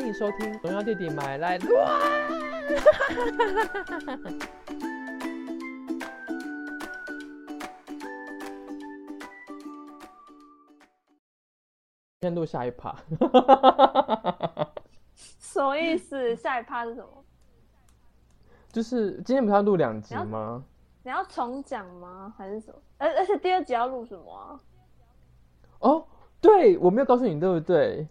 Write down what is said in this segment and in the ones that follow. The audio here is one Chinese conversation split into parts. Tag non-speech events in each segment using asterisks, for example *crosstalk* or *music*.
欢迎收听《荣耀弟弟买来 *laughs* 乱》。先录下一趴，什么意思？下一趴是什么？就是今天不是要录两集吗？你要重讲吗？还是什么？而而且第二集要录什么啊？哦，对，我没有告诉你，对不对？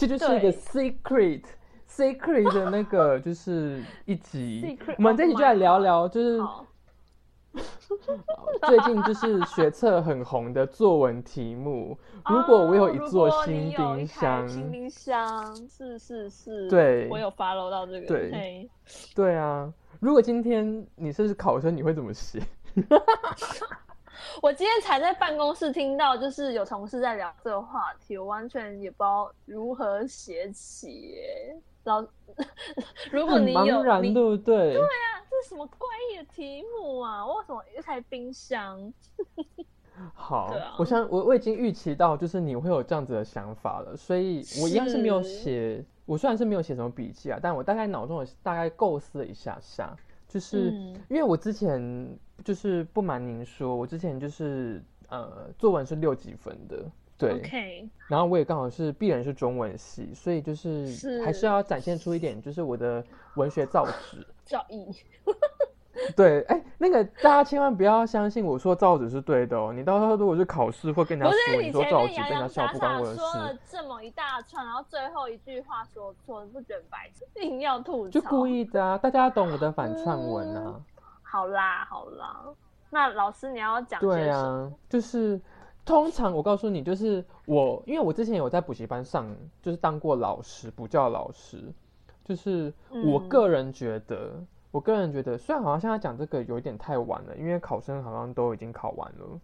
这就是一个 secret secret 的那个，*laughs* 就是一集。我们这集就来聊聊，就是 *laughs* 最近就是学测很红的作文题目。如果我有一座新冰箱，新冰箱是是是，对，我有 follow 到这个。对，对啊。如果今天你是考生，你会怎么写？*laughs* *laughs* 我今天才在办公室听到，就是有同事在聊这个话题，我完全也不知道如何写起。老，*laughs* 如果你有，然对不对？对啊，这是什么怪异的题目啊？为什么一台冰箱？*laughs* 好，我想我我已经预期到，就是你会有这样子的想法了，所以我一样是没有写。我虽然是没有写什么笔记啊，但我大概脑中有大概构思了一下下，就是因为我之前就是不瞒您说，我之前就是呃作文是六几分的，对，然后我也刚好是必然是中文系，所以就是还是要展现出一点就是我的文学造诣，造诣。*laughs* 对，哎，那个大家千万不要相信我说造纸是对的哦。你到时候如果是考试或跟人家说你说造纸，跟人家笑不关我的事。说了这么一大串，然后最后一句话说错，不觉得白痴？*laughs* 硬要吐槽，就故意的啊！大家懂我的反串文啊。好啦好啦，那老师你要讲对啊，就是通常我告诉你，就是我因为我之前有在补习班上，就是当过老师，补教老师，就是我个人觉得。我个人觉得，虽然好像现在讲这个有一点太晚了，因为考生好像都已经考完了。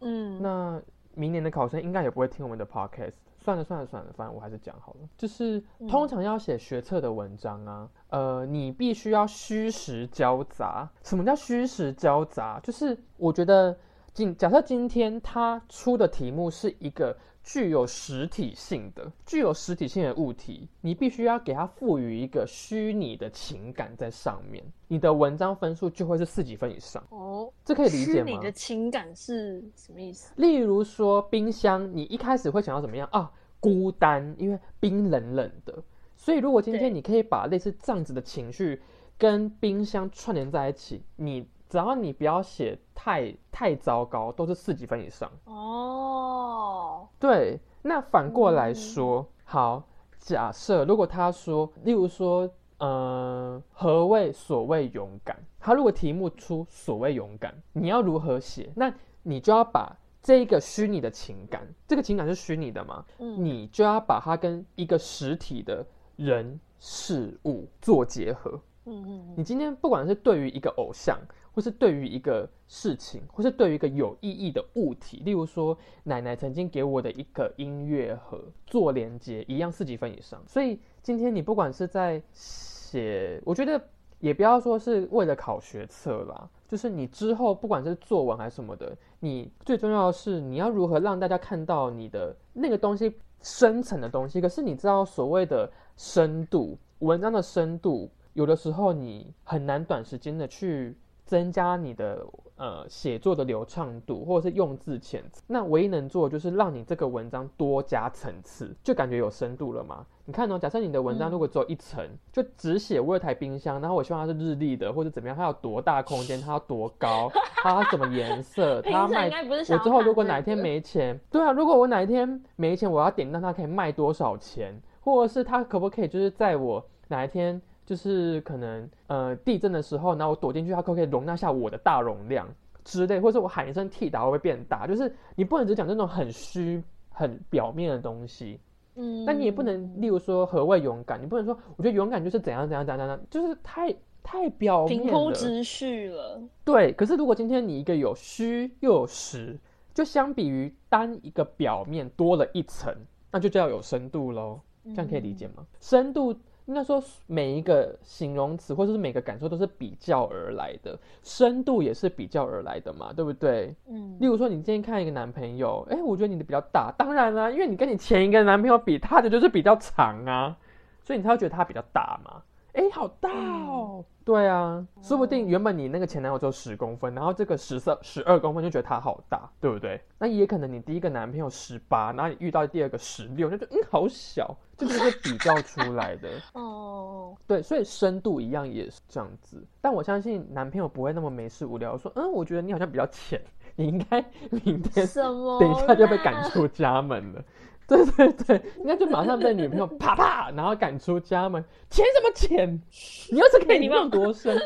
嗯，那明年的考生应该也不会听我们的 podcast。算了算了算了，反正我还是讲好了。就是通常要写学测的文章啊，呃，你必须要虚实交杂。什么叫虚实交杂？就是我觉得今假设今天他出的题目是一个。具有实体性的、具有实体性的物体，你必须要给它赋予一个虚拟的情感在上面，你的文章分数就会是四级分以上。哦，这可以理解吗？虚拟的情感是什么意思？例如说冰箱，你一开始会想要怎么样啊？孤单，因为冰冷冷的。所以如果今天你可以把类似这样子的情绪跟冰箱串联在一起，你。只要你不要写太太糟糕，都是四级分以上哦。对，那反过来说，好，假设如果他说，例如说，呃，何谓所谓勇敢？他如果题目出所谓勇敢，你要如何写？那你就要把这一个虚拟的情感，这个情感是虚拟的嘛？嗯，你就要把它跟一个实体的人事物做结合。嗯嗯，你今天不管是对于一个偶像。或是对于一个事情，或是对于一个有意义的物体，例如说奶奶曾经给我的一个音乐盒做连接，一样四级分以上。所以今天你不管是在写，我觉得也不要说是为了考学测啦，就是你之后不管是作文还是什么的，你最重要的是你要如何让大家看到你的那个东西深层的东西。可是你知道所谓的深度，文章的深度，有的时候你很难短时间的去。增加你的呃写作的流畅度，或者是用字遣词，那唯一能做的就是让你这个文章多加层次，就感觉有深度了嘛。你看哦，假设你的文章如果只有一层，就只写我有台冰箱，然后我希望它是日历的，或者怎么样，它有多大空间，它要多高，*laughs* 它什么颜色，它卖。我之后如果哪一天没钱，对啊，如果我哪一天没钱，我要点到它可以卖多少钱，或者是它可不可以就是在我哪一天。就是可能呃地震的时候，然后我躲进去，它可不可以容纳下我的大容量之类，或者我喊一声替打会不会变大？就是你不能只讲这种很虚、很表面的东西，嗯，但你也不能，例如说何谓勇敢？你不能说我觉得勇敢就是怎样怎样怎样怎样，就是太太表面平铺直叙了。对，可是如果今天你一个有虚又有实，就相比于单一个表面多了一层，那就叫有深度喽。这样可以理解吗？深度。应该说，每一个形容词或者是每个感受都是比较而来的，深度也是比较而来的嘛，对不对？嗯。例如说，你今天看一个男朋友，哎，我觉得你的比较大，当然啦，因为你跟你前一个男朋友比，他的就是比较长啊，所以你才会觉得他比较大嘛。哎，好大哦！对啊，说不定原本你那个前男友只有十公分，然后这个十三、十二公分就觉得他好大，对不对？那也可能你第一个男朋友十八，然后你遇到第二个十六，就觉得嗯好小，这就是比较出来的。*laughs* 哦，对，所以深度一样也是这样子。但我相信男朋友不会那么没事无聊说，嗯，我觉得你好像比较浅，你应该明天等一下就被赶出家门了。*laughs* 对对对，应该就马上被女朋友啪啪，然后赶出家门。钱什么钱？你又是可以，你用多深？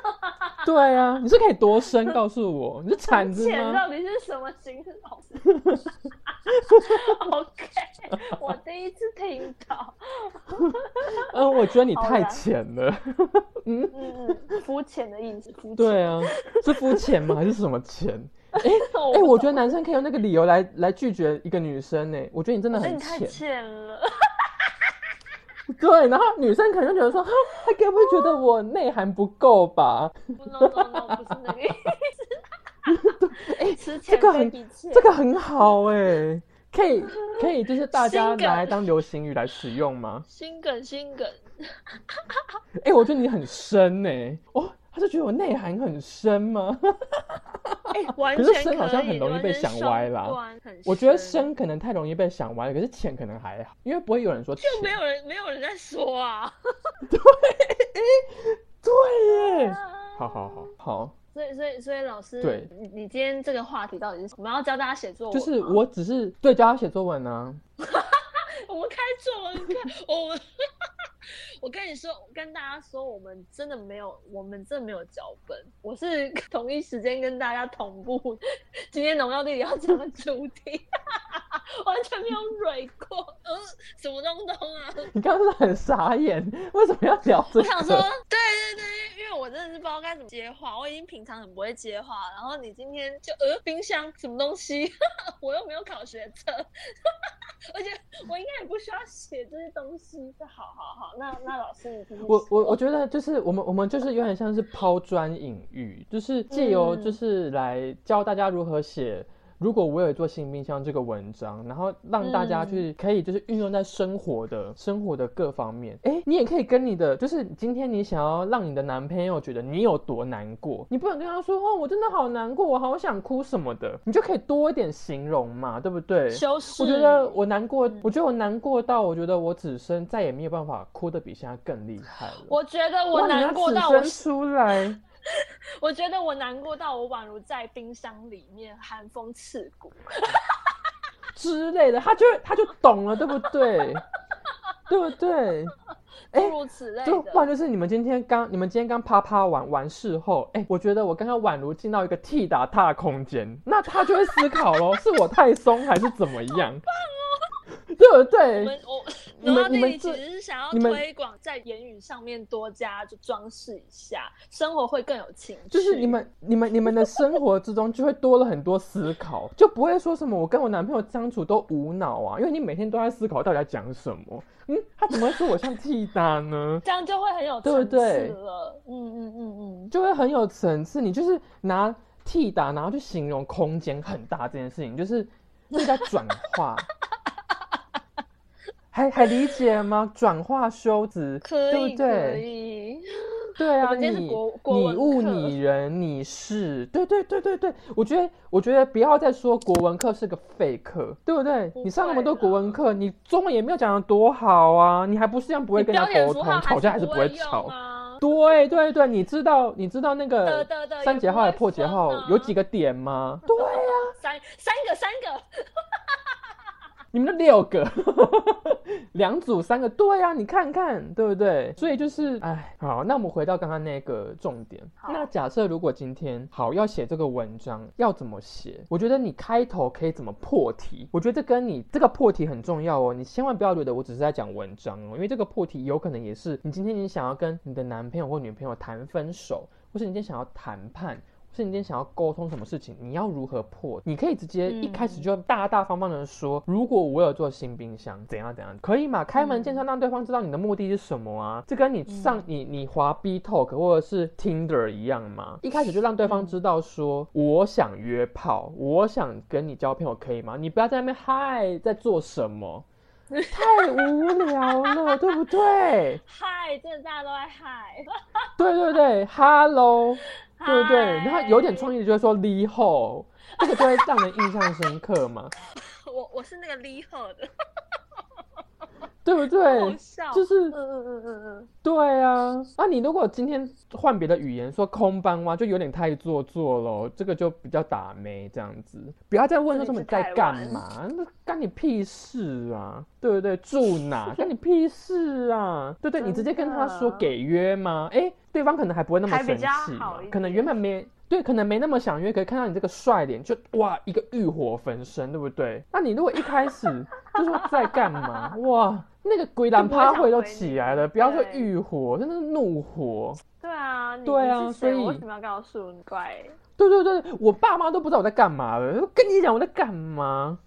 *laughs* 对啊，你是可以多深？告诉我，你是铲子吗？钱到底是什么形式？*laughs* OK，我第一次听到。嗯，我觉得你太浅了。嗯嗯嗯，肤浅的意思，肤浅。对啊，是肤浅吗？还是什么钱？哎 *laughs* 哎，我觉得男生可以用那个理由来来拒绝一个女生呢。我觉得你真的很浅，太浅了。*laughs* 对，然后女生可能就觉得说，他该不会觉得我内涵不够吧？No No No，不是那个意思。*laughs* 哎，这个很这个很好哎，可以可以，就是大家拿来当流行语来使用吗？心梗心梗。哎，我觉得你很深呢。哦。他是觉得我内涵很深吗？*laughs* *laughs* 可是深好像很容易被想歪啦。我觉得深可能太容易被想歪了，可是浅可能还好，因为不会有人说。就没有人没有人在说啊。*laughs* 对，对耶。好好好好。所以所以所以老师，对，你你今天这个话题到底是我们要教大家写作文？就是我只是对教他写作文呢。*laughs* 我们开错了，你看，我们。*laughs* 我跟你说，跟大家说，我们真的没有，我们真的没有脚本。我是同一时间跟大家同步，今天农药弟弟要讲的主题，完全没有蕊过，呃，什么东东啊？*laughs* 你刚刚是很傻眼，为什么要聊这个？我想说，对对对，因为我真的是不知道该怎么接话，我已经平常很不会接话，然后你今天就呃，冰箱什么东西？*laughs* 我又没有考学测，*laughs* 而且我应该也不需要写这些东西。好好好，那。那老师，我我我觉得就是我们我们就是有点像是抛砖引玉，就是借由就是来教大家如何写。如果我有做新冰箱这个文章，然后让大家去可以就是运用在生活的生活的各方面，哎，你也可以跟你的就是今天你想要让你的男朋友觉得你有多难过，你不能跟他说哦，我真的好难过，我好想哭什么的，你就可以多一点形容嘛，对不对？修饰。我觉得我难过，我觉得我难过到我觉得我此生再也没有办法哭的比现在更厉害了。我觉得我难过到我出来。*laughs* 我觉得我难过到我宛如在冰箱里面，寒风刺骨 *laughs* 之类的，他就他就懂了，对不对？*laughs* 对不对？诸如此类的，不然就是你们今天刚你们今天刚啪啪完完事后，哎，我觉得我刚刚宛如进到一个替打踏空间，那他就会思考喽，是我太松还是怎么样？对不对？我们我，*laughs* 你们你们其实是想要推广在言语上面多加就装饰一下，生活会更有情趣。就是你们你们你们的生活之中就会多了很多思考，就不会说什么我跟我男朋友相处都无脑啊，因为你每天都在思考到底要讲什么。嗯，他怎么会说我像替打呢？*laughs* 这样就会很有 *laughs* 对不对了。嗯嗯嗯嗯，就会很有层次。你就是拿替打，然后去形容空间很大这件事情，就是是在转化。还还理解吗？转化修辞，对不对？*laughs* 对啊，你你物你人你是，对对对对对。我觉得我觉得不要再说国文课是个废课，对不对？你上那么多国文课，你中文也没有讲的多好啊，你还不是一样不会跟人家沟通，吵架还是不会吵。对对对，你知道你知道那个三节号的破节号有几个点吗？对呀，三三个三个。你们的六个，*laughs* 两组三个，对呀，你看看，对不对？所以就是，哎，好，那我们回到刚刚那个重点。那假设如果今天好要写这个文章，要怎么写？我觉得你开头可以怎么破题？我觉得这跟你这个破题很重要哦。你千万不要觉得我只是在讲文章哦，因为这个破题有可能也是你今天你想要跟你的男朋友或女朋友谈分手，或是你今天想要谈判。是你今天想要沟通什么事情？你要如何破？你可以直接一开始就大大方方的说，如果我有做新冰箱，怎样怎样，可以嘛？开门见山让对方知道你的目的是什么啊？这跟你上你你滑 B Talk 或者是 Tinder 一样吗？*laughs* 一开始就让对方知道说，我想约炮，我想跟你交朋友，可以吗？你不要在那边嗨，在做什么？*laughs* 太无聊了，对不对？嗨，真的大家都在嗨，*laughs* 对对对，Hello，对不对？然后有点创意就会说 Li Ho，这个就会让人印象深刻嘛，*laughs* 我我是那个 “liho” 的，对不好对？笑，就是嗯嗯嗯嗯嗯，对啊，那你如果今天换别的语言说空班哇，就有点太做作了，这个就比较打妹这样子。不要再问说什么你在干嘛，那干你屁事啊，对不对？住哪 *laughs* 干你屁事啊，对不对？你直接跟他说给约吗？哎，对方可能还不会那么生还比较气嘛好一，可能原本没。对，可能没那么想约，可以看到你这个帅脸，就哇，一个欲火焚身，对不对？那你如果一开始就说在干嘛，哇，那个鬼胆趴会都起来了，不要说对欲火，真的是怒火。对啊，对啊所以我为什么要告诉你？怪，对对对，我爸妈都不知道我在干嘛了，跟你讲我在干嘛。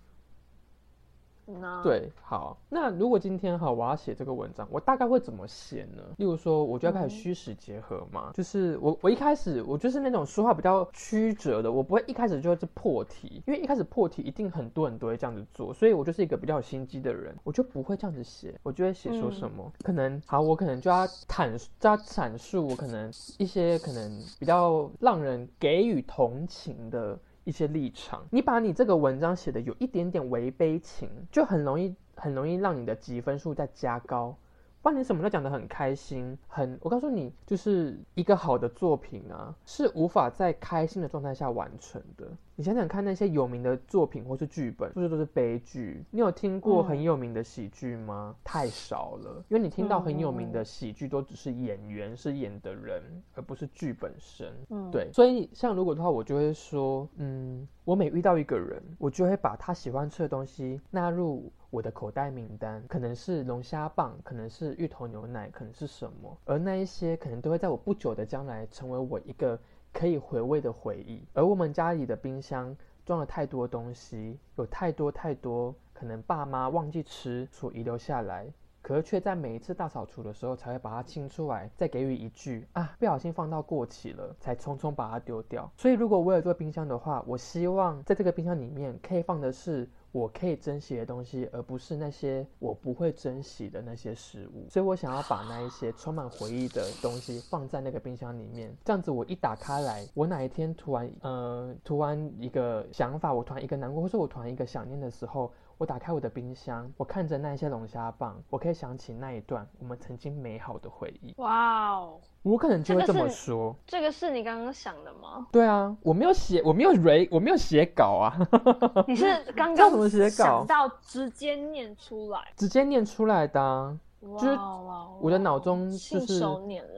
对，好，那如果今天哈，我要写这个文章，我大概会怎么写呢？例如说，我就要开始嗯。虚实结合嘛，就是我我一开始我就是那种说话比较曲折的，我不会一开始就是破题，因为一开始破题一定很多人都会这样子做，所以我就是一个比较有心机的人，我就不会这样子写，我就会写说什么，可能好，我可能就要坦就要阐述我可能一些可能比较让人给予同情的一些立场，你把你这个文章写的有一点点违背情，就很容易很容易让你的积分数再加高。不然你什么都讲得很开心，很我告诉你，就是一个好的作品啊，是无法在开心的状态下完成的。你想想看，那些有名的作品或是剧本，是不是都是悲剧？你有听过嗯很有名的喜剧吗？太少了，因为你听到很有名嗯的喜剧都只是演员是演的人，而不是剧本身。嗯，对，所以像如果的话，我就会说，嗯，我每遇到一个人，我就会把他喜欢吃的东西纳入我的口袋名单，可能是龙虾棒，可能是芋头牛奶，可能是什么，而那一些可能都会在我不久的将来成为我一个可以回味的回忆。而我们家里的冰箱装了太多东西，有太多太多可能爸妈忘记吃所遗留下来。可是却在每一次大扫除的时候才会把它清出来，再给予一句啊，不小心放到过期了，才匆匆把它丢掉。所以如果我有做冰箱的话，我希望在这个冰箱里面可以放的是我可以珍惜的东西，而不是那些我不会珍惜的那些食物。所以我想要把那一些充满回忆的东西放在那个冰箱里面，这样子我一打开来，我哪一天突然呃突然一个想法，我突然一个难过，或是我突然一个想念的时候。我打开我的冰箱，我看着那一些龙虾棒，我可以想起那一段我们曾经美好的回忆。哇哦，我可能就会这么说。这个是你刚刚想的吗？对啊，我没有写，我没有 re，我没有写稿啊，*laughs* 你是刚这要怎么刚写稿想到直接念出来？直接念出来的、啊。就我的哇脑中就是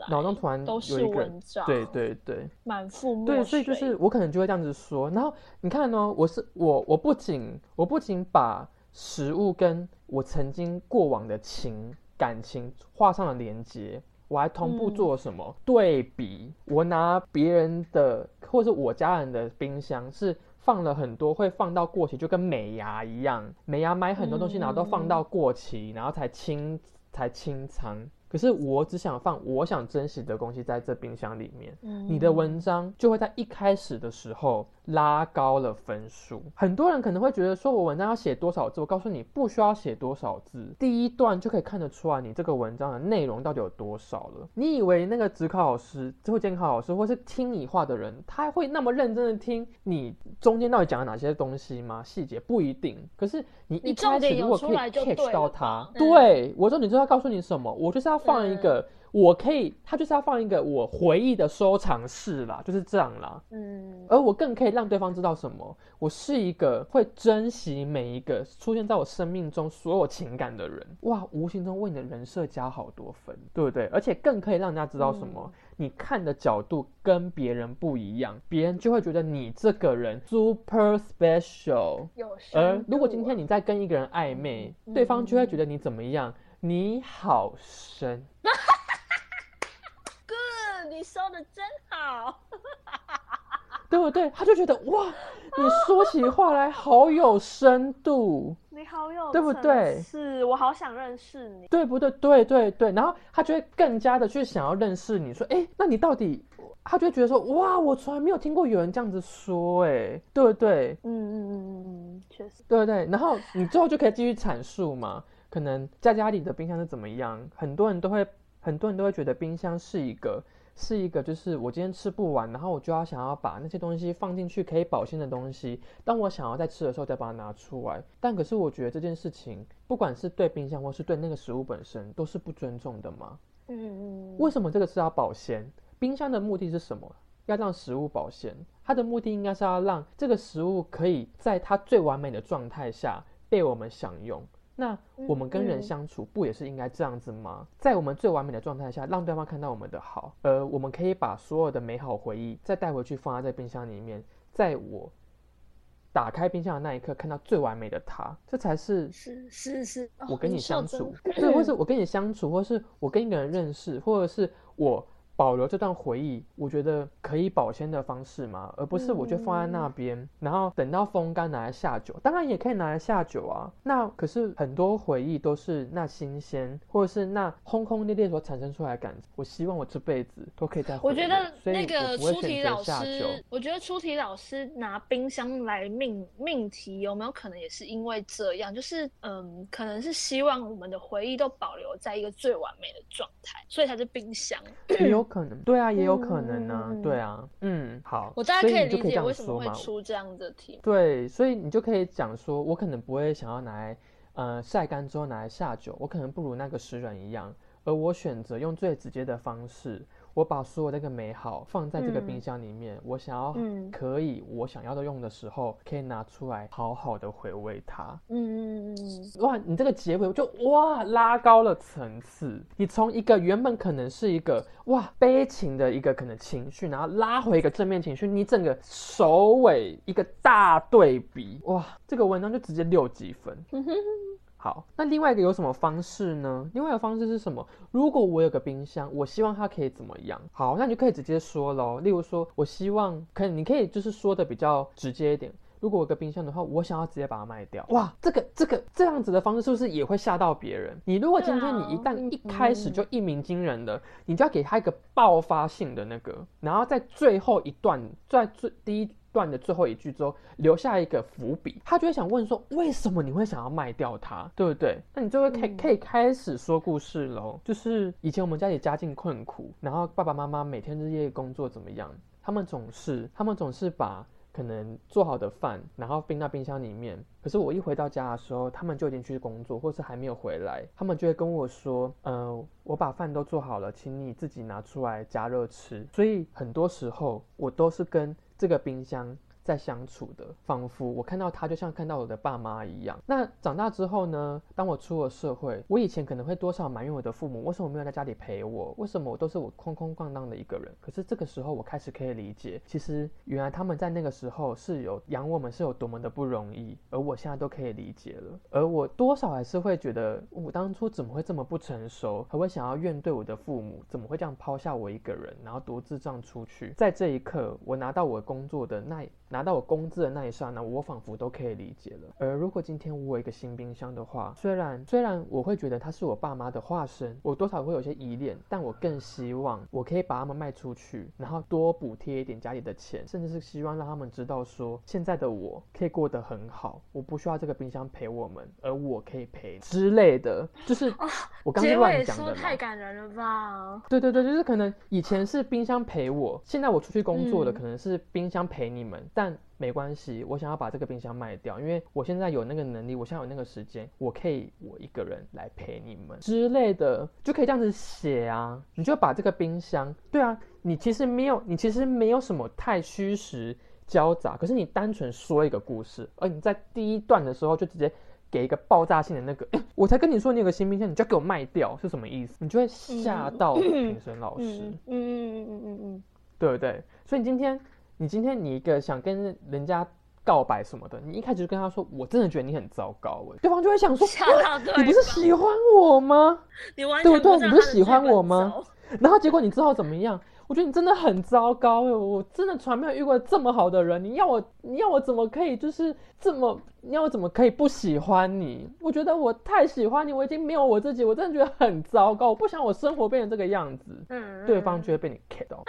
脑中突然有都是一个文章，对，对对满腹墨对，所以就是我可能就会这样子说。然后你看呢、我是我，我不仅我不仅把食物跟我曾经过往的情感情画上了连接，我还同步嗯做什么、对比？我拿别人的或是我家人的冰箱是。放了很多，会放到过期，就跟美牙一样。美牙买很多东西，然后都放到过期，然后才清才清仓。可是我只想放我想珍惜的东西在这冰箱里面。嗯你的文章就会在一开始的时候拉高了分数。很多人可能会觉得说，我文章要写多少字？我告诉你，不需要写多少字，第一段就可以看得出来你这个文章的内容到底有多少了。你以为那个职考老师、或监考老师，或是听你话的人，他会那么认真的听你中间到底讲了哪些东西吗？细节不一定。可是你一开始如果可以 catch 到它吧，嗯对我说你就是要告诉你什么，我就是要放一个。我可以，他就是要放一个我回忆的收藏室啦，就是这样啦。嗯，而我更可以让对方知道什么，我是一个会珍惜每一个出现在我生命中所有情感的人。哇，无形中为你的人设加好多分，对不对？而且更可以让人家知道什么，你看的角度跟别人不一样，别人就会觉得你这个人 super special。而如果今天你在跟一个人暧昧，嗯对方就会觉得你怎么样？你好深。你说的真好，*laughs* 对不对？他就觉得哇，你说起话来好有深度，你好有对不对是我好想认识你，对不对？对对对，然后他就会更加的去想要认识你，说，哎，那你到底？他就会觉得说，哇，我从来没有听过有人这样子说，哎，对不对？嗯嗯嗯嗯嗯，确实，对不对？然后你最后就可以继续阐述嘛。可能在家里的冰箱是怎么样，很多人都会很多人都会觉得冰箱是一个是一个就是我今天吃不完，然后我就要想要把那些东西放进去可以保鲜的东西，当我想要再吃的时候再把它拿出来。但可是我觉得这件事情，不管是对冰箱或是对那个食物本身，都是不尊重的嘛。嗯嗯，为什么这个是要保鲜？冰箱的目的是什么？要让食物保鲜，它的目的应该是要让这个食物可以在它最完美的状态下被我们享用。那我们跟人嗯相处不也是应该这样子吗？在我们最完美的状态下，让对方看到我们的好，而我们可以把所有的美好回忆再带回去，放在冰箱里面，在我打开冰箱的那一刻，看到最完美的他，这才是是是是，哦我跟你相处，对，或是 *laughs* 我跟你相处，或是我跟一个人认识，或者是我保留这段回忆，我觉得可以保鲜的方式嘛，而不是我就放在那边，然后等到风干拿来下酒，当然也可以拿来下酒啊。那可是很多回忆都是那新鲜，或者是那轰轰烈烈所产生出来的感觉，我希望我这辈子都可以再回。我觉得那个出题老。师，我觉得出题老师拿冰箱来命命题，有没有可能也是因为这样？就是嗯，可能是希望我们的回忆都保留在一个最完美的状态，所以才是冰箱。*clears throat* 也有可能，对啊，也有可能呢、对啊，嗯，好，我大概可以理所以你就可以这样解为什么会出这样的题目。对，所以你就可以讲说，我可能不会想要拿来，呃，晒干之后拿来下酒，我可能不如那个诗人一样，而我选择用最直接的方式，我把所有那个美好放在这个冰嗯箱里面，我想要嗯可以我想要的用的时候，可以拿出来好好的回味它。嗯嗯嗯嗯，哇，你这个结尾就哇拉高了层次，你从一个原本可能是一个哇悲情的一个可能情绪，然后拉回一个正面情绪，你整个首尾一个大对比，哇，这个文章就直接六几分。*laughs* 好，那另外一个有什么方式呢？另外一个方式是什么？如果我有个冰箱，我希望它可以怎么样？好，那你就可以直接说喽。例如说，我希望可以，你可以就是说的比较直接一点。如果我有个冰箱的话，我想要直接把它卖掉。哇，这个这个这样子的方式是不是也会吓到别人？你如果今天你一旦一开始就一鸣惊人的，你就要给他一个爆发性的那个，然后在最后一段，在最第一段的最后一句之后留下一个伏笔，他就会想问说，为什么你会想要卖掉它，对不对？那你就会可以嗯可以开始说故事喽。就是以前我们家里家境困苦，然后爸爸妈妈每天日夜工作怎么样，他们总是他们总是把。可能做好的饭，然后冰到冰箱里面。可是我一回到家的时候，他们就已经去工作，或是还没有回来，他们就会跟我说：“呃，我把饭都做好了，请你自己拿出来加热吃。”所以很多时候我都是跟这个冰箱在相处的，仿佛我看到他就像看到我的爸妈一样。那长大之后呢？当我出了社会，我以前可能会多少埋怨我的父母，为什么没有在家里陪我？为什么我都是我空空荡荡的一个人？可是这个时候，我开始可以理解，其实原来他们在那个时候是有养我们是有多么的不容易，而我现在都可以理解了。而我多少还是会觉得，我当初怎么会这么不成熟，还会想要怨对我的父母，怎么会这样抛下我一个人，然后独自这样出去？在这一刻，我拿到我工作的那拿到我工资的那一刹那，我仿佛都可以理解了。而如果今天我有一个新冰箱的话，虽然虽然我会觉得它是我爸妈的化身，我多少会有些依恋，但我更希望我可以把他们卖出去，然后多补贴一点家里的钱，甚至是希望让他们知道说，现在的我可以过得很好，我不需要这个冰箱陪我们，而我可以陪之类的，就是我刚是结尾乱讲的啦。说太感人了吧？对对对，就是可能以前是冰箱陪我，现在我出去工作了，嗯可能是冰箱陪你们，但没关系，我想要把这个冰箱卖掉，因为我现在有那个能力，我现在有那个时间，我可以我一个人来陪你们之类的，就可以这样子写啊。你就把这个冰箱，对啊，你其实没有，你其实没有什么太虚实交杂，可是你单纯说一个故事，而你在第一段的时候就直接。给一个爆炸性的那个，诶 *laughs* 我才跟你说你有个新冰箱，你就要给我卖掉，是什么意思？你就会吓到评审老师。嗯嗯嗯嗯嗯嗯对不对？所以你今天，你今天你一个想跟人家告白什么的，你一开始就跟他说，我真的觉得你很糟糕，哎，对方就会想说，你不是喜欢我吗？你完对不对全知道他的你不是喜欢我吗？然后结果你之后怎么样？我觉得你真的很糟糕哎，我真的从来没有遇过这么好的人，你要我，你要我怎么可以就是这么，你要我怎么可以不喜欢你？我觉得我太喜欢你，我已经没有我自己，我真的觉得很糟糕，我不想我生活变成这个样子。嗯，对方就会被你 K 到，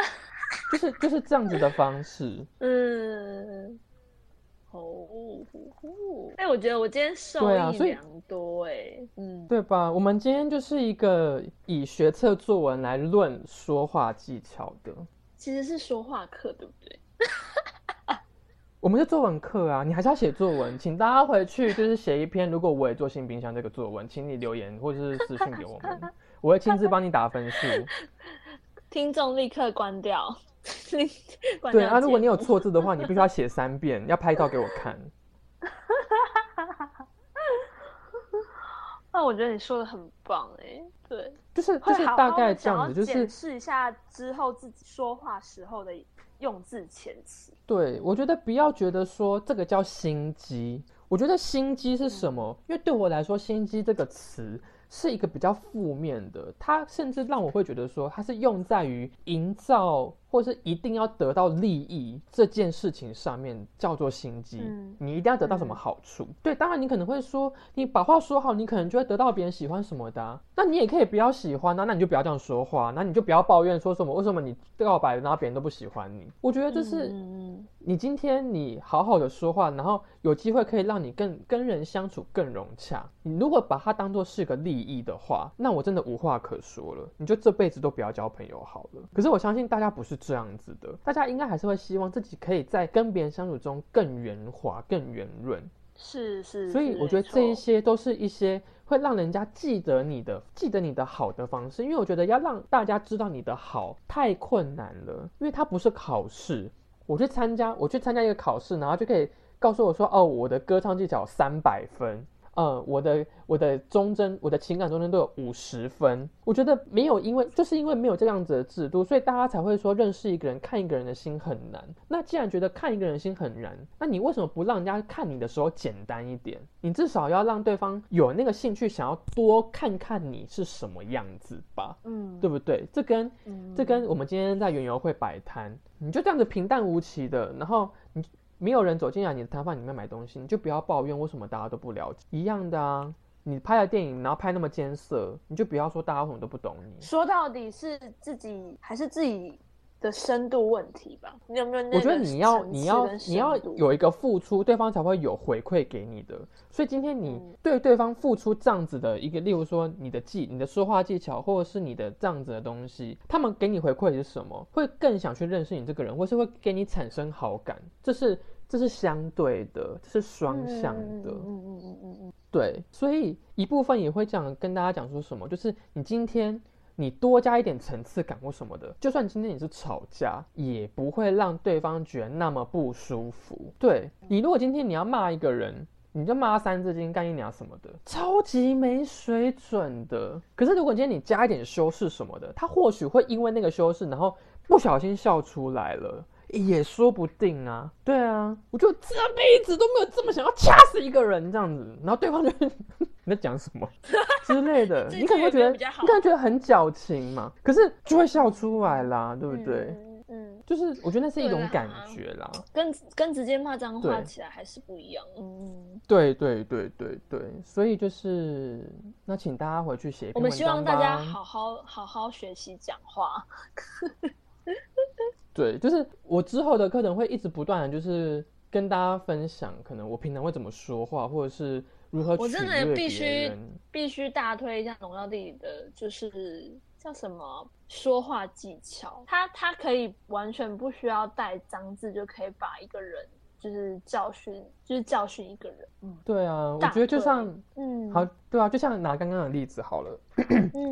就是就是这样子的方式。嗯，哦，哎，我觉得我今天受益良多哎，嗯，对吧？我们今天就是一个以学测作文来论说话技巧的，其实是说话课，对不对？*laughs* 我们是作文课啊，你还是要写作文，请大家回去就是写一篇。如果我也做新冰箱这个作文，请你留言或者是私信给我们，我会亲自帮你打分数。*laughs* 听众立刻关掉。*laughs* 对啊，如果你有错字的话，你必须要写三遍，要拍照给我看。那 *laughs* 我觉得你说的很棒哎，对，就是就是大概这样子，就是试一下之后自己说话时候的用字遣词。对，我觉得不要觉得说这个叫心机，我觉得心机是什么？因为对我来说，心机这个词。是一个比较负面的，它甚至让我会觉得说，它是用在于营造或是一定要得到利益这件事情上面，叫做心机。你一定要得到什么好处？对，当然你可能会说，你把话说好，你可能就会得到别人喜欢什么的。那你也可以不要喜欢啊，那你就不要这样说话，那你就不要抱怨说什么为什么你告白然后别人都不喜欢你。我觉得这是。你今天你好好的说话，然后有机会可以让你更跟人相处更融洽。你如果把它当做是个利益的话，那我真的无话可说了。你就这辈子都不要交朋友好了。可是我相信大家不是这样子的，大家应该还是会希望自己可以在跟别人相处中更圆滑、更圆润。是是。所以我觉得这一些都是一些会让人家记得你的、记得你的好的方式。因为我觉得要让大家知道你的好太困难了，因为它不是考试。我去参加，我去参加一个考试，然后就可以告诉我说，哦，我的歌唱技巧三百分。嗯，我的我的忠贞，我的情感忠贞都有五十分。我觉得没有，因为就是因为没有这样子的制度，所以大家才会说认识一个人、看一个人的心很难。那既然觉得看一个人心很难，那你为什么不让人家看你的时候简单一点？你至少要让对方有那个兴趣，想要多看看你是什么样子吧？嗯，对不对？这跟这跟我们今天在园游会摆摊，你就这样子平淡无奇的，然后你。没有人走进来你的摊贩里面买东西，你就不要抱怨为什么大家都不了解。一样的啊，你拍了电影，然后拍那么艰涩，你就不要说大家什么都不懂你。说到底是自己还是自己的深度问题吧？你有没有？我觉得你要你要你要有一个付出，对方才会有回馈给你的。所以今天你对对方付出这样子的一个，例如说你的技、你的说话技巧，或者是你的这样子的东西，他们给你回馈是什么？会更想去认识你这个人，或是会给你产生好感。这是。这是相对的，这是双向的。嗯嗯嗯嗯嗯，对，所以一部分也会讲跟大家讲说什么，就是你今天你多加一点层次感或什么的，就算今天你是吵架，也不会让对方觉得那么不舒服。对你，如果今天你要骂一个人，你就骂三字经、干一娘什么的，超级没水准的。可是如果今天你加一点修饰什么的，他或许会因为那个修饰，然后不小心笑出来了。也说不定啊，对啊，我就这辈子都没有这么想要掐死一个人这样子，然后对方就 *laughs* 你在讲什么？*laughs* 之类的，你可能会觉得你可能觉得很矫情嘛，可是就会笑出来啦，对不对？嗯，就是我觉得那是一种感觉啦，跟跟直接骂脏话起来还是不一样。嗯，对对对对对，所以就是那请大家回去写。我们希望大家好好好好学习讲话。对，就是我之后的课程会一直不断的，就是跟大家分享，可能我平常会怎么说话，或者是如何。我真的必须必须大推一下荣耀弟的，就是叫什么说话技巧，他他可以完全不需要带脏字就可以把一个人。就是教训，就是教训一个人。嗯，对啊，我觉得就像，嗯，好，对啊，就像拿刚刚的例子好了，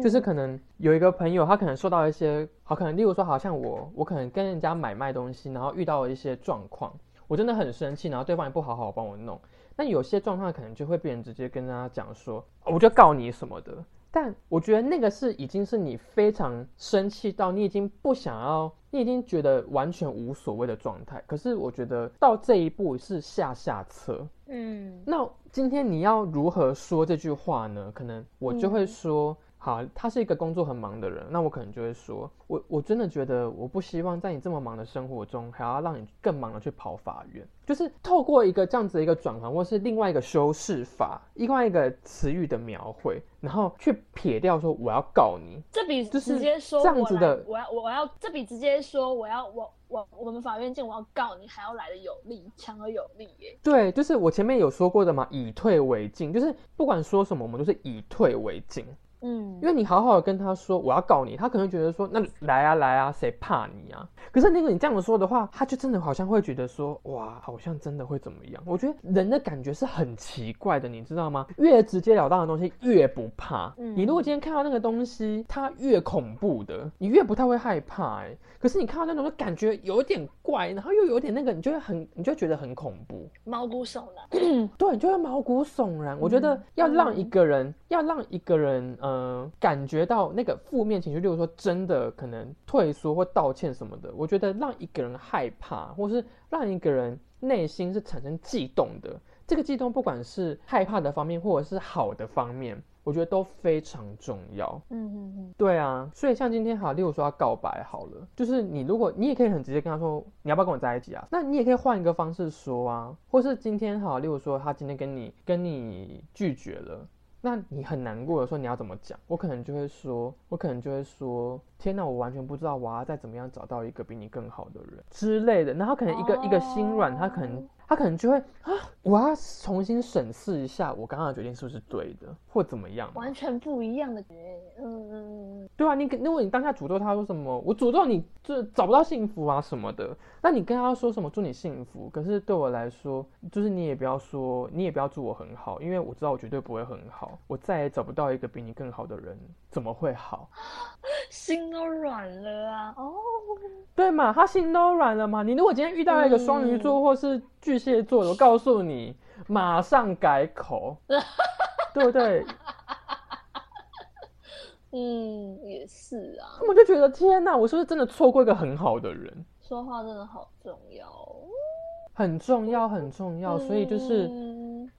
就是可能有一个朋友，他可能受到一些，好，可能例如说，好像我，我可能跟人家买卖东西，然后遇到了一些状况，我真的很生气，然后对方也不好好帮我弄，那有些状况可能就会被人直接跟大家讲说，我就告你什么的。但我觉得那个是已经是你非常生气到你已经不想要，你已经觉得完全无所谓的状态。可是我觉得到这一步是下下策。嗯，那今天你要如何说这句话呢？可能我就会说。好，他是一个工作很忙的人，那我可能就会说，我我真的觉得我不希望在你这么忙的生活中，还要让你更忙的去跑法院。就是透过一个这样子的一个转换，或是另外一个修饰法，另外一个词语的描绘，然后去撇掉说我要告你，这比就是直接说这样子的我要我要我要这比直接说我要我我我们法院见我要告你还要来的有力，强而有力耶。对，就是我前面有说过的嘛，以退为进，就是不管说什么，我们都是以退为进。嗯因为你好好的跟他说我要告你，他可能觉得说那来啊来啊，谁怕你啊？可是那个你这样子说的话，他就真的好像会觉得说哇，好像真的会怎么样？我觉得人的感觉是很奇怪的，你知道吗？越直截了当的东西越不怕。嗯你如果今天看到那个东西，它越恐怖的，你越不太会害怕、哎，可是你看到那种就感觉有点怪，然后又有点那个，你就会很，你就会觉得很恐怖。毛骨悚然。*clears throat* 对，你就会毛骨悚然。我觉得要让一个人，要让一个人，呃，感觉到那个负面情绪，例如说真的可能退缩或道歉什么的，我觉得让一个人害怕，或是让一个人内心是产生悸动的，这个悸动不管是害怕的方面，或者是好的方面，我觉得都非常重要。嗯嗯嗯，对啊，所以像今天哈，例如说要告白好了，就是你如果你也可以很直接跟他说你要不要跟我在一起啊，那你也可以换一个方式说啊，或是今天哈，例如说他今天跟你跟你拒绝了。那你很难过的时候，你要怎么讲？我可能就会说，我可能就会说，天哪，我完全不知道我要再怎么样找到一个比你更好的人之类的。然后可能一个、一个心软，他可能他可能就会啊，我要重新审视一下我刚刚的决定是不是对的，或怎么样。完全不一样的觉。嗯嗯嗯，对啊，你如果你当下诅咒他说什么，我诅咒你就是找不到幸福啊什么的，那你跟他说什么祝你幸福，可是对我来说，就是你也不要说，你也不要祝我很好，因为我知道我绝对不会很好，我再也找不到一个比你更好的人，怎么会好？*gasps* 心都软了啊！哦，对嘛，他心都软了嘛。你如果今天遇到一个双鱼座或是巨蟹座的，我告诉你，马上改口，对不对？嗯，也是啊，我就觉得天哪，我是不是真的错过一个很好的人？说话真的好重要。很重要，很重要，所以就是。嗯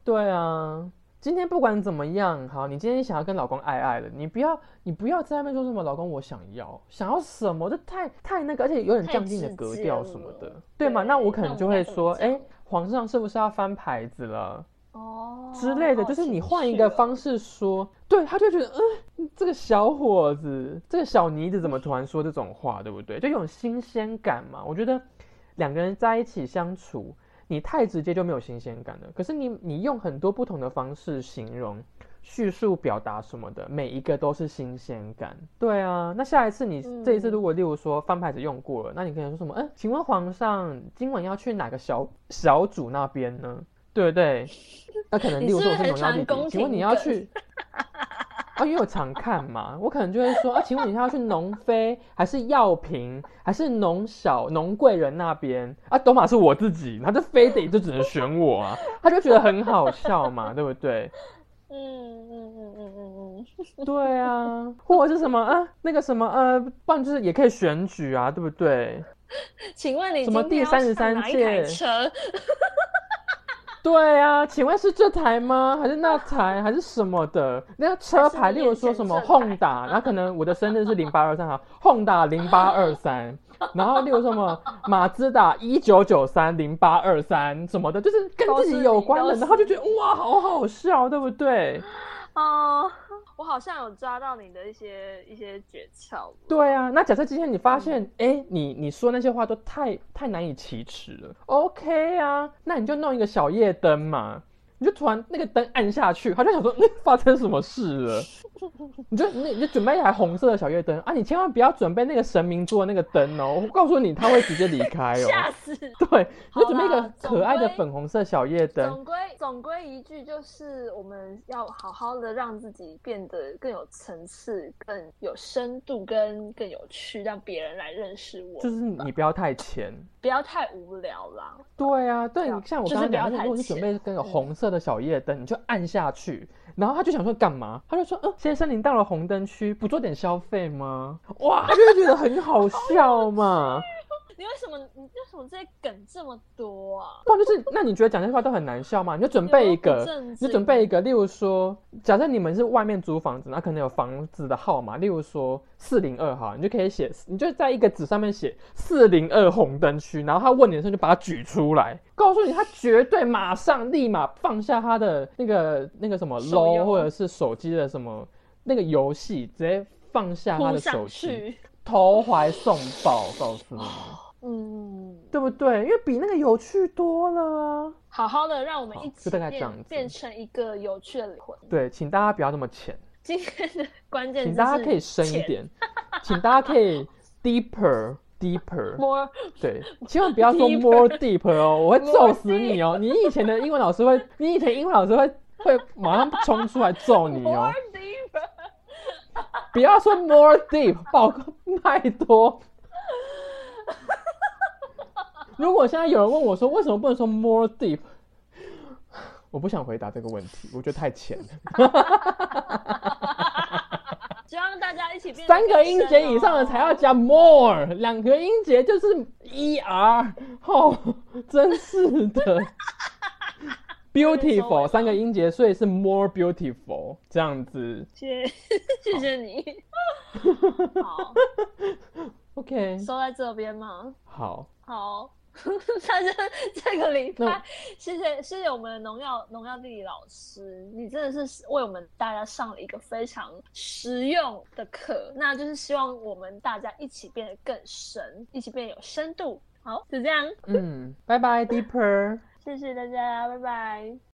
对啊，今天不管怎么样，好，你今天想要跟老公爱爱了，你不要，你不要在外面说什么老公我想要，想要什么，这太太那个，而且有点降低你的格调什么的，对吗？那我可能就会说，哎、皇上是不是要翻牌子了哦之类的？就是你换一个方式。说，对，他就觉得，嗯，这个小伙子，这个小妮子怎么突然说这种话，对不对？就有种新鲜感嘛。我觉得两个人在一起相处。你太直接就没有新鲜感了。可是你你用很多不同的方式形容、叙述、表达什么的，每一个都是新鲜感。对啊，那下一次你、嗯这一次如果例如说翻牌子用过了，那你可以说什么？嗯，请问皇上今晚要去哪个小小主那边呢？对不对？那可能例如说我是你是不是农药弟弟，很常宫请问你要去？*laughs* 啊，因为我常看嘛，我可能就会说啊，请问你是要去农飞，还是药瓶，还是农小农贵人那边啊？懂马是我自己，他就非得就只能选我啊，他就觉得很好笑嘛，对不对？嗯嗯嗯嗯嗯嗯，*laughs* 对啊，或者是什么啊，那个什么呃，不然就是也可以选举啊，对不对？请问你什么第33上哪一台届车？*laughs* 对啊，请问是这台吗？还是那台？还是什么的？那个车牌，例如说什么你眼前这台 Honda，然后可能我的生日是零八二三，哈，Honda *laughs* 零八二三，然后例如说什么马自达一九九三零八二三什么的，就是跟自己有关的，然后就觉得哇，好好笑，对不对？哦，我好像有抓到你的一些一些诀窍。对啊，那假设今天你发现，哎、你你说那些话都太太难以启齿了，OK 啊，那你就弄一个小夜灯嘛，你就突然那个灯按下去，他就想说，*laughs* 那，发生什么事了？*laughs* 你就你你就准备一台红色的小夜灯啊，你千万不要准备那个神明做的那个灯哦，我告诉你，他会直接离开哦。*laughs* 吓死！对，你就准备一个可爱的粉红色小夜灯，总归总归一句，就是我们要好好的让自己变得更有层次、更有深度、跟更有趣，让别人来认识我，就是你不要太浅。不要太无聊啦。对啊，对，你像我刚刚讲如果你准备浅跟个嗯红色的小夜灯，你就按下去，然后他就想说干嘛？他就说，呃，先生您到了红灯区，不做点消费吗？哇，他就会觉得很好笑嘛。你为什么你为什么这些梗这么多啊？不然就是，那你觉得讲这些话都很难笑吗？你就准备一个，你经准备一个，例如说，假设你们是外面租房子，那可能有房子的号码，例如说四零二号，你就可以写，你就在一个纸上面写四零二红灯区，然后他问你的时候就把它举出来，告诉你他绝对马上立马放下他的那个那个什么手 low 游或者是手机的什么那个游戏，直接放下他的手机，去，投怀送抱，告诉你，*laughs* 嗯，对不对？因为比那个有趣多了啊。好好的让我们一起就大概这样子变变成一个有趣的灵魂。对，请大家不要那么浅，今天的关键字 *laughs* 请大家可以深一浅点，请大家可以 deeper deeper，，more *laughs* 对，千万不要说 more deep 哦，*laughs* 我会揍死你哦！你以前的英文老师会，你以前英文老师会会马上冲出来揍你哦 more！deep。不要说 more deep，报拜托。如果现在有人问我说为什么不能说 more deep，我不想回答这个问题，我觉得太浅了。*laughs* 希望大家一起变得三个音节以上的才要哦加 more，两个音节就是 er，哦，真是的。*laughs* beautiful 三个音节，所以是 more beautiful 这样子。谢 *laughs* 谢谢你。好，OK，收在这边吗？好，好，*laughs* 大家这个礼拜谢谢谢谢我们的农药农药地理老师，你真的是为我们大家上了一个非常实用的课，那就是希望我们大家一起变得更深，一起变得有深度。好，就这样，嗯，拜拜，Deeper。谢谢大家，拜拜。